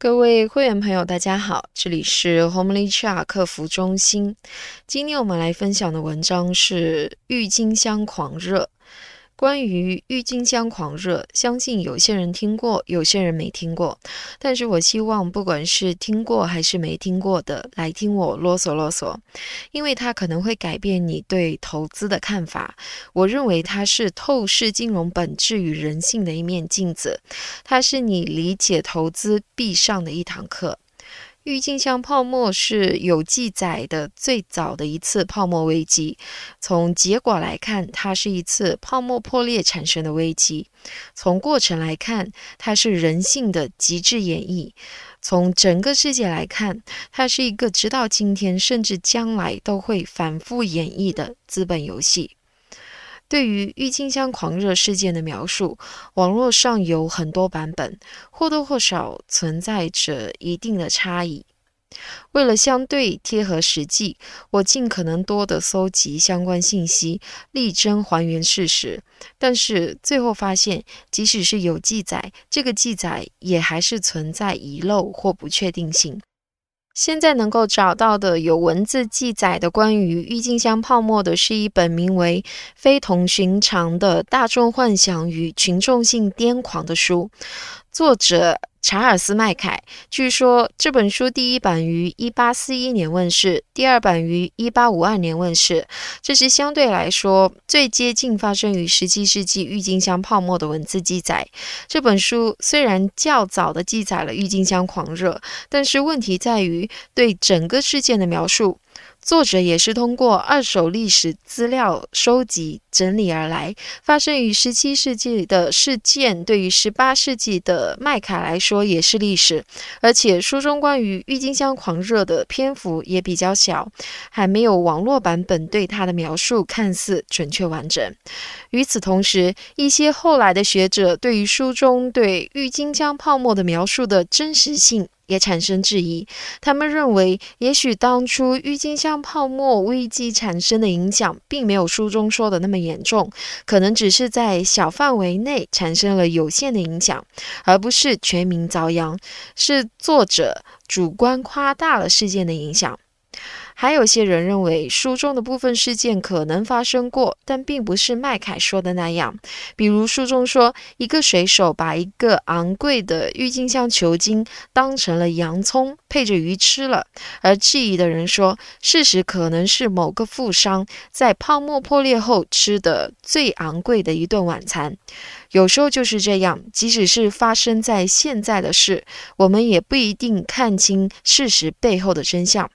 各位会员朋友，大家好，这里是 Homely Chat 客服中心。今天我们来分享的文章是郁金香狂热。关于郁金香狂热，相信有些人听过，有些人没听过。但是我希望，不管是听过还是没听过的，来听我啰嗦啰嗦，因为它可能会改变你对投资的看法。我认为它是透视金融本质与人性的一面镜子，它是你理解投资必上的一堂课。郁金香泡沫是有记载的最早的一次泡沫危机。从结果来看，它是一次泡沫破裂产生的危机；从过程来看，它是人性的极致演绎；从整个世界来看，它是一个直到今天甚至将来都会反复演绎的资本游戏。对于郁金香狂热事件的描述，网络上有很多版本，或多或少存在着一定的差异。为了相对贴合实际，我尽可能多的搜集相关信息，力争还原事实。但是最后发现，即使是有记载，这个记载也还是存在遗漏或不确定性。现在能够找到的有文字记载的关于郁金香泡沫的，是一本名为《非同寻常的大众幻想与群众性癫狂》的书，作者。查尔斯·麦凯，据说这本书第一版于1841年问世，第二版于1852年问世。这是相对来说最接近发生于17世纪郁金香泡沫的文字记载。这本书虽然较早的记载了郁金香狂热，但是问题在于对整个事件的描述。作者也是通过二手历史资料收集整理而来。发生于十七世纪的事件，对于十八世纪的麦卡来说也是历史。而且书中关于郁金香狂热的篇幅也比较小，还没有网络版本对它的描述看似准确完整。与此同时，一些后来的学者对于书中对郁金香泡沫的描述的真实性。也产生质疑，他们认为，也许当初郁金香泡沫危机产生的影响，并没有书中说的那么严重，可能只是在小范围内产生了有限的影响，而不是全民遭殃，是作者主观夸大了事件的影响。还有些人认为，书中的部分事件可能发生过，但并不是麦凯说的那样。比如，书中说一个水手把一个昂贵的郁金香球茎当成了洋葱配着鱼吃了，而质疑的人说，事实可能是某个富商在泡沫破裂后吃的最昂贵的一顿晚餐。有时候就是这样，即使是发生在现在的事，我们也不一定看清事实背后的真相。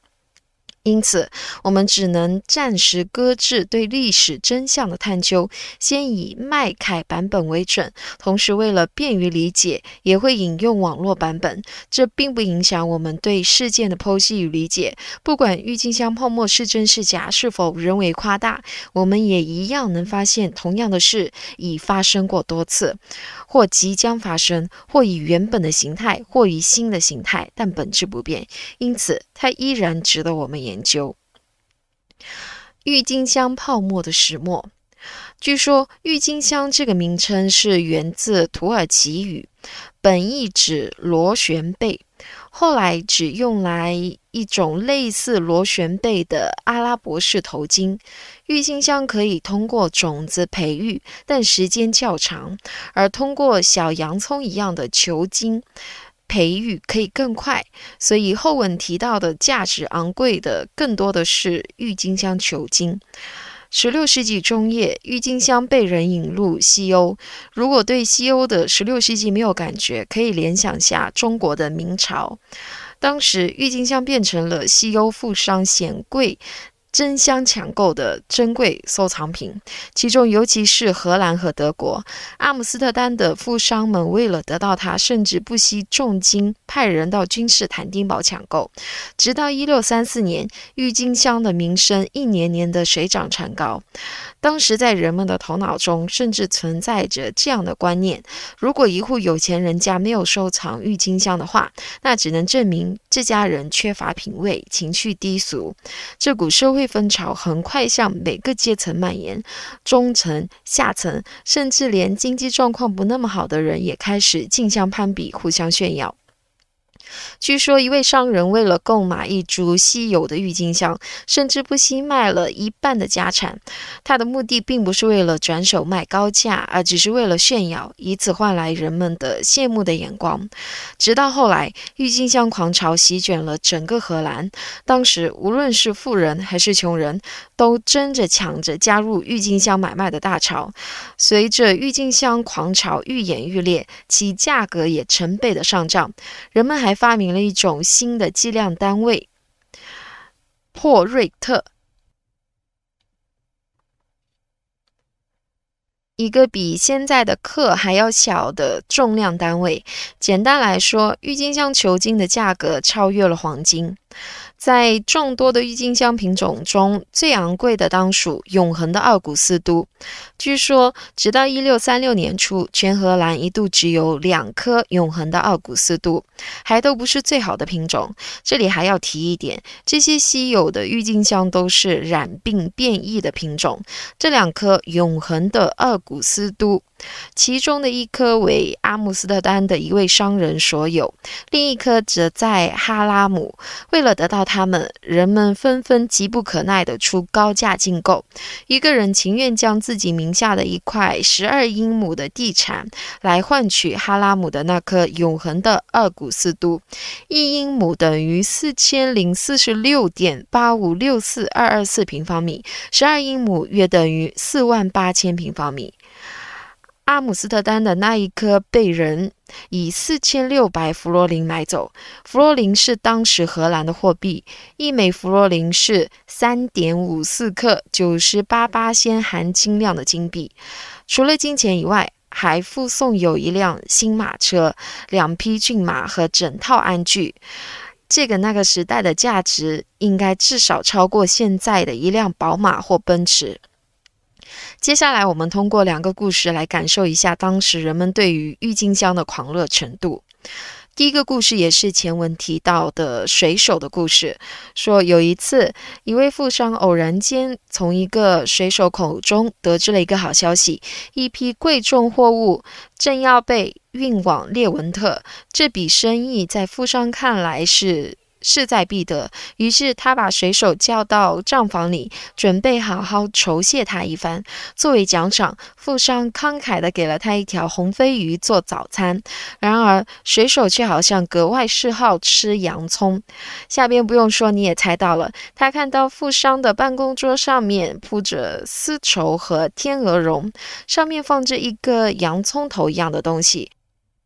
因此，我们只能暂时搁置对历史真相的探究，先以麦凯版本为准。同时，为了便于理解，也会引用网络版本。这并不影响我们对事件的剖析与理解。不管郁金香泡沫是真是假，是否人为夸大，我们也一样能发现，同样的事已发生过多次，或即将发生，或以原本的形态，或以新的形态，但本质不变。因此，它依然值得我们研。研究郁金香泡沫的始末。据说，郁金香这个名称是源自土耳其语，本意指螺旋贝，后来只用来一种类似螺旋贝的阿拉伯式头巾。郁金香可以通过种子培育，但时间较长，而通过小洋葱一样的球茎。培育可以更快，所以后文提到的价值昂贵的更多的是郁金香球茎。十六世纪中叶，郁金香被人引入西欧。如果对西欧的十六世纪没有感觉，可以联想下中国的明朝。当时，郁金香变成了西欧富商显贵。争相抢购的珍贵收藏品，其中尤其是荷兰和德国、阿姆斯特丹的富商们，为了得到它，甚至不惜重金派人到君士坦丁堡抢购。直到一六三四年，郁金香的名声一年年的水涨船高。当时在人们的头脑中，甚至存在着这样的观念：如果一户有钱人家没有收藏郁金香的话，那只能证明这家人缺乏品味，情趣低俗。这股社会风潮很快向每个阶层蔓延，中层、下层，甚至连经济状况不那么好的人也开始竞相攀比，互相炫耀。据说一位商人为了购买一株稀有的郁金香，甚至不惜卖了一半的家产。他的目的并不是为了转手卖高价，而只是为了炫耀，以此换来人们的羡慕的眼光。直到后来，郁金香狂潮席卷了整个荷兰，当时无论是富人还是穷人，都争着抢着加入郁金香买卖的大潮。随着郁金香狂潮愈演愈烈，其价格也成倍的上涨。人们还发明了一种新的计量单位——珀瑞特，一个比现在的克还要小的重量单位。简单来说，郁金香球茎的价格超越了黄金。在众多的郁金香品种中，最昂贵的当属永恒的奥古斯都。据说，直到一六三六年初，全荷兰一度只有两颗永恒的奥古斯都，还都不是最好的品种。这里还要提一点，这些稀有的郁金香都是染病变异的品种。这两颗永恒的奥古斯都。其中的一颗为阿姆斯特丹的一位商人所有，另一颗则在哈拉姆。为了得到它他们，人们纷纷急不可耐地出高价竞购。一个人情愿将自己名下的一块十二英亩的地产来换取哈拉姆的那颗永恒的二古斯都。一英亩等于四千零四十六点八五六四二二四平方米，十二英亩约等于四万八千平方米。阿姆斯特丹的那一颗被人以四千六百弗罗林买走。弗罗林是当时荷兰的货币，一枚弗罗林是三点五四克，九十八八仙含金量的金币。除了金钱以外，还附送有一辆新马车、两匹骏马和整套鞍具。这个那个时代的价值，应该至少超过现在的一辆宝马或奔驰。接下来，我们通过两个故事来感受一下当时人们对于郁金香的狂热程度。第一个故事也是前文提到的水手的故事，说有一次，一位富商偶然间从一个水手口中得知了一个好消息：一批贵重货物正要被运往列文特。这笔生意在富商看来是。势在必得，于是他把水手叫到账房里，准备好好酬谢他一番。作为奖赏，富商慷慨地给了他一条红飞鱼做早餐。然而，水手却好像格外嗜好吃洋葱。下边不用说，你也猜到了。他看到富商的办公桌上面铺着丝绸和天鹅绒，上面放着一个洋葱头一样的东西。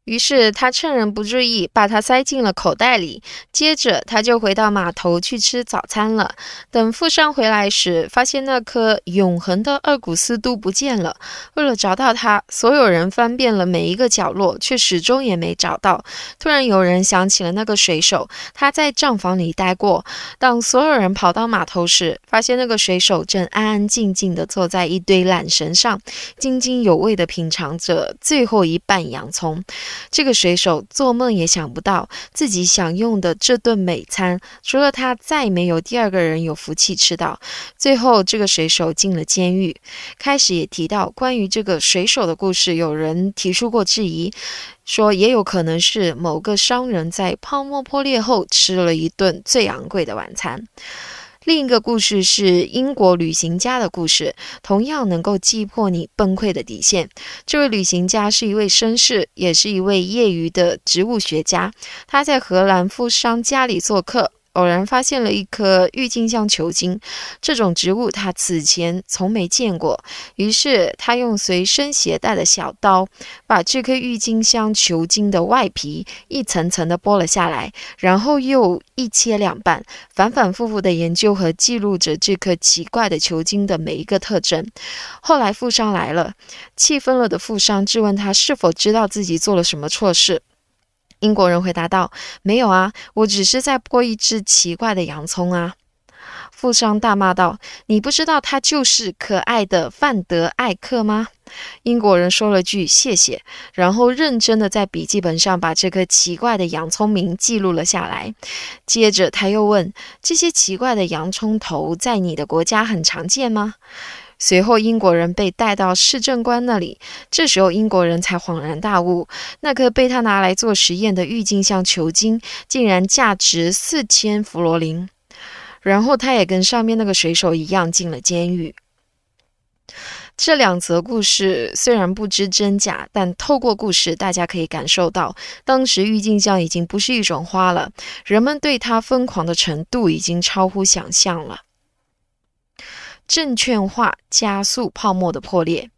于是他趁人不注意，把它塞进了口袋里。接着他就回到码头去吃早餐了。等富商回来时，发现那颗永恒的二古斯都不见了。为了找到它，所有人翻遍了每一个角落，却始终也没找到。突然有人想起了那个水手，他在账房里待过。当所有人跑到码头时，发现那个水手正安安静静地坐在一堆缆绳上，津津有味地品尝着最后一瓣洋葱。这个水手做梦也想不到，自己享用的这顿美餐，除了他，再没有第二个人有福气吃到。最后，这个水手进了监狱。开始也提到关于这个水手的故事，有人提出过质疑，说也有可能是某个商人在泡沫破裂后吃了一顿最昂贵的晚餐。另一个故事是英国旅行家的故事，同样能够击破你崩溃的底线。这位旅行家是一位绅士，也是一位业余的植物学家。他在荷兰富商家里做客。偶然发现了一颗郁金香球茎，这种植物他此前从没见过。于是他用随身携带的小刀，把这颗郁金香球茎的外皮一层层的剥了下来，然后又一切两半，反反复复的研究和记录着这颗奇怪的球茎的每一个特征。后来富商来了，气愤了的富商质问他是否知道自己做了什么错事。英国人回答道：“没有啊，我只是在剥一只奇怪的洋葱啊！”富商大骂道：“你不知道他就是可爱的范德艾克吗？”英国人说了句“谢谢”，然后认真的在笔记本上把这颗奇怪的洋葱名记录了下来。接着他又问：“这些奇怪的洋葱头在你的国家很常见吗？”随后，英国人被带到市政官那里，这时候英国人才恍然大悟，那颗被他拿来做实验的郁金香球茎竟然价值四千弗罗林。然后，他也跟上面那个水手一样进了监狱。这两则故事虽然不知真假，但透过故事，大家可以感受到，当时郁金香已经不是一种花了，人们对它疯狂的程度已经超乎想象了。证券化加速泡沫的破裂。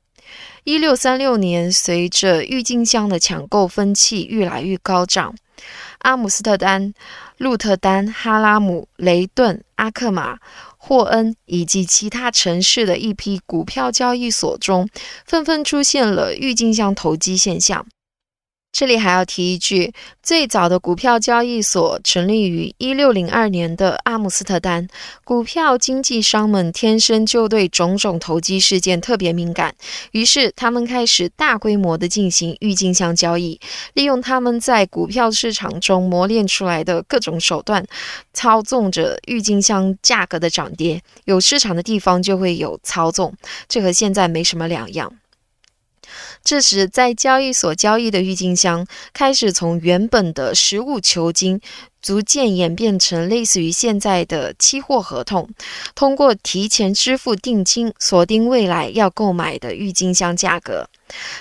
一六三六年，随着郁金香的抢购风气愈来愈高涨，阿姆斯特丹、鹿特丹、哈拉姆、雷顿、阿克马。霍恩以及其他城市的一批股票交易所中，纷纷出现了郁金香投机现象。这里还要提一句，最早的股票交易所成立于一六零二年的阿姆斯特丹。股票经纪商们天生就对种种投机事件特别敏感，于是他们开始大规模的进行郁金香交易，利用他们在股票市场中磨练出来的各种手段，操纵着郁金香价格的涨跌。有市场的地方就会有操纵，这和现在没什么两样。这时，在交易所交易的郁金香开始从原本的实物球金，逐渐演变成类似于现在的期货合同，通过提前支付定金，锁定未来要购买的郁金香价格。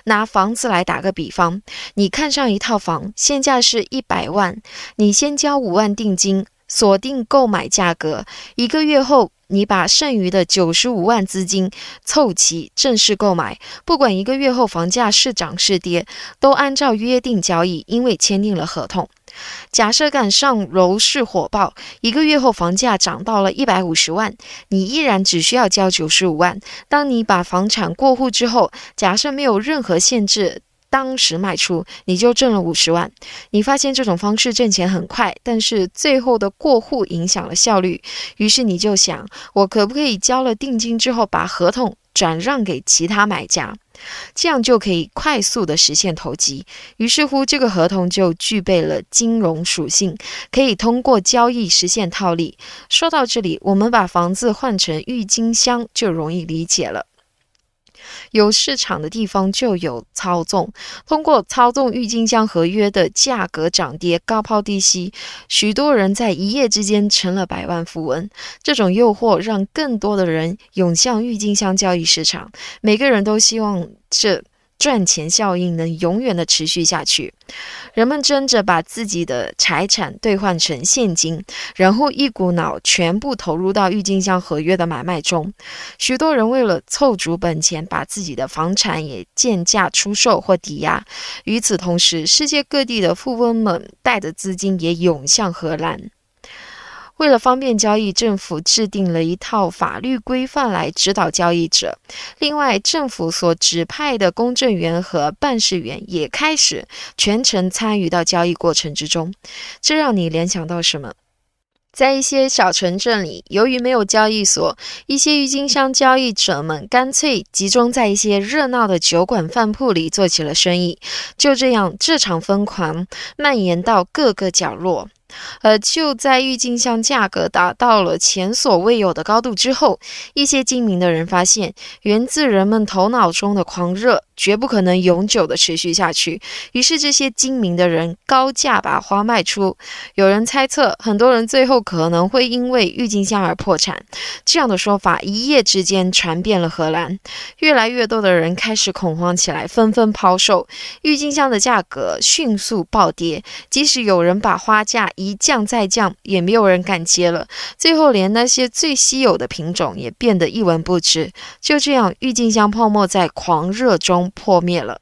拿房子来打个比方，你看上一套房，现价是一百万，你先交五万定金，锁定购买价格，一个月后。你把剩余的九十五万资金凑齐，正式购买。不管一个月后房价是涨是跌，都按照约定交易，因为签订了合同。假设赶上楼市火爆，一个月后房价涨到了一百五十万，你依然只需要交九十五万。当你把房产过户之后，假设没有任何限制。当时卖出，你就挣了五十万。你发现这种方式挣钱很快，但是最后的过户影响了效率。于是你就想，我可不可以交了定金之后，把合同转让给其他买家，这样就可以快速的实现投机。于是乎，这个合同就具备了金融属性，可以通过交易实现套利。说到这里，我们把房子换成郁金香就容易理解了。有市场的地方就有操纵，通过操纵郁金香合约的价格涨跌高抛低吸，许多人在一夜之间成了百万富翁。这种诱惑让更多的人涌向郁金香交易市场，每个人都希望这。赚钱效应能永远的持续下去，人们争着把自己的财产兑换成现金，然后一股脑全部投入到郁金香合约的买卖中。许多人为了凑足本钱，把自己的房产也贱价出售或抵押。与此同时，世界各地的富翁们带着资金也涌向荷兰。为了方便交易，政府制定了一套法律规范来指导交易者。另外，政府所指派的公证员和办事员也开始全程参与到交易过程之中。这让你联想到什么？在一些小城镇里，由于没有交易所，一些郁金香交易者们干脆集中在一些热闹的酒馆、饭铺里做起了生意。就这样，这场疯狂蔓延到各个角落。而就在郁金香价格达到了前所未有的高度之后，一些精明的人发现，源自人们头脑中的狂热。绝不可能永久的持续下去。于是，这些精明的人高价把花卖出。有人猜测，很多人最后可能会因为郁金香而破产。这样的说法一夜之间传遍了荷兰，越来越多的人开始恐慌起来，纷纷抛售郁金香的价格迅速暴跌。即使有人把花价一降再降，也没有人敢接了。最后，连那些最稀有的品种也变得一文不值。就这样，郁金香泡沫在狂热中。破灭了。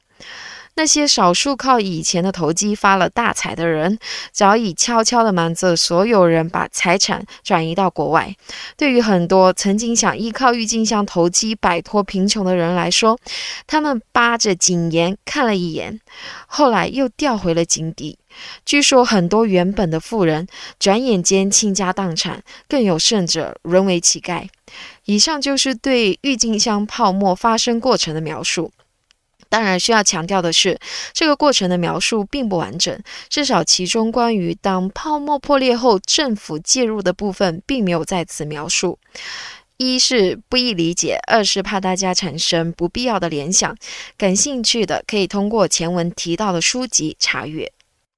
那些少数靠以前的投机发了大财的人，早已悄悄地瞒着所有人，把财产转移到国外。对于很多曾经想依靠郁金香投机摆脱贫穷的人来说，他们扒着井沿看了一眼，后来又掉回了井底。据说很多原本的富人，转眼间倾家荡产，更有甚者沦为乞丐。以上就是对郁金香泡沫发生过程的描述。当然，需要强调的是，这个过程的描述并不完整，至少其中关于当泡沫破裂后政府介入的部分并没有在此描述。一是不易理解，二是怕大家产生不必要的联想。感兴趣的可以通过前文提到的书籍查阅。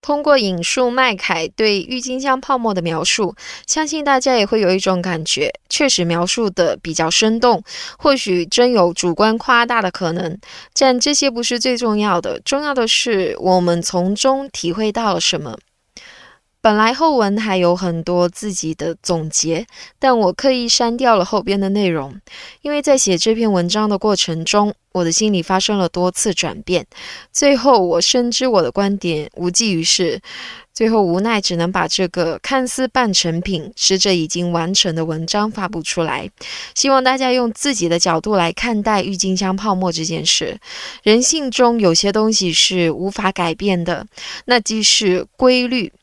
通过引述麦凯对郁金香泡沫的描述，相信大家也会有一种感觉，确实描述的比较生动。或许真有主观夸大的可能，但这些不是最重要的，重要的是我们从中体会到了什么。本来后文还有很多自己的总结，但我刻意删掉了后边的内容，因为在写这篇文章的过程中，我的心里发生了多次转变。最后，我深知我的观点无济于事，最后无奈只能把这个看似半成品、实则已经完成的文章发布出来。希望大家用自己的角度来看待郁金香泡沫这件事。人性中有些东西是无法改变的，那即是规律。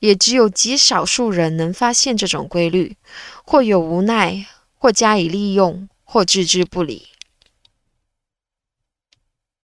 也只有极少数人能发现这种规律，或有无奈，或加以利用，或置之不理。